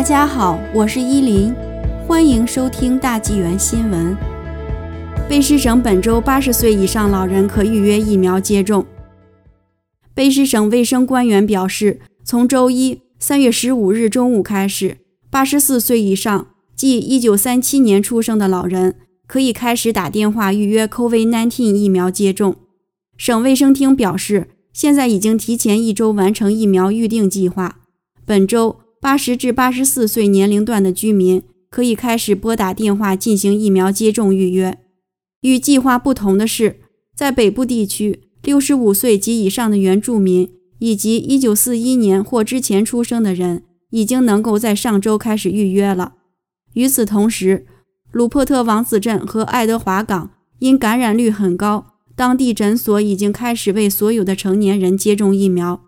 大家好，我是依林，欢迎收听大纪元新闻。卑诗省本周八十岁以上老人可预约疫苗接种。卑诗省卫生官员表示，从周一三月十五日中午开始，八十四岁以上，即一九三七年出生的老人，可以开始打电话预约 COVID-19 疫苗接种。省卫生厅表示，现在已经提前一周完成疫苗预定计划。本周。八十至八十四岁年龄段的居民可以开始拨打电话进行疫苗接种预约。与计划不同的是，在北部地区，六十五岁及以上的原住民以及一九四一年或之前出生的人已经能够在上周开始预约了。与此同时，鲁珀特王子镇和爱德华港因感染率很高，当地诊所已经开始为所有的成年人接种疫苗。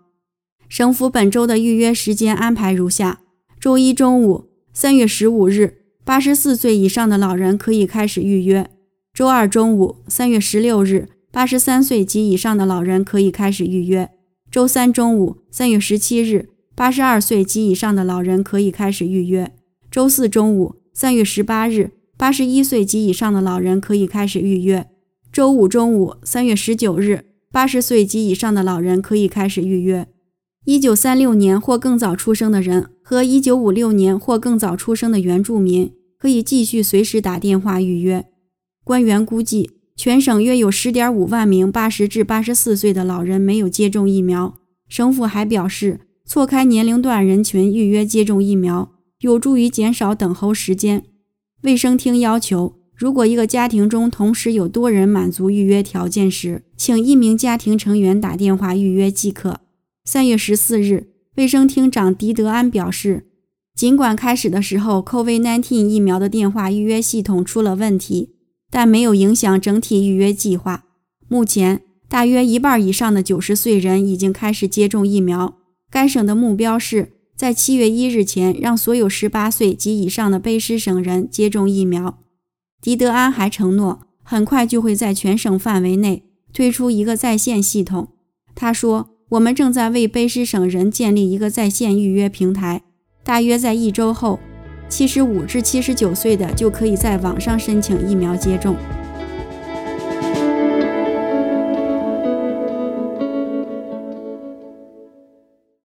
省府本周的预约时间安排如下：周一中午，三月十五日，八十四岁以上的老人可以开始预约；周二中午，三月十六日，八十三岁及以上的老人可以开始预约；周三中午，三月十七日，八十二岁及以上的老人可以开始预约；周四中午，三月十八日，八十一岁及以上的老人可以开始预约；周五中午，三月十九日，八十岁及以上的老人可以开始预约。一九三六年或更早出生的人和一九五六年或更早出生的原住民可以继续随时打电话预约。官员估计，全省约有十点五万名八十至八十四岁的老人没有接种疫苗。省府还表示，错开年龄段人群预约接种疫苗，有助于减少等候时间。卫生厅要求，如果一个家庭中同时有多人满足预约条件时，请一名家庭成员打电话预约即可。三月十四日，卫生厅长迪德安表示，尽管开始的时候 COVID-19 疫苗的电话预约系统出了问题，但没有影响整体预约计划。目前，大约一半以上的九十岁人已经开始接种疫苗。该省的目标是在七月一日前让所有十八岁及以上的卑诗省人接种疫苗。迪德安还承诺，很快就会在全省范围内推出一个在线系统。他说。我们正在为卑诗省人建立一个在线预约平台，大约在一周后，七十五至七十九岁的就可以在网上申请疫苗接种。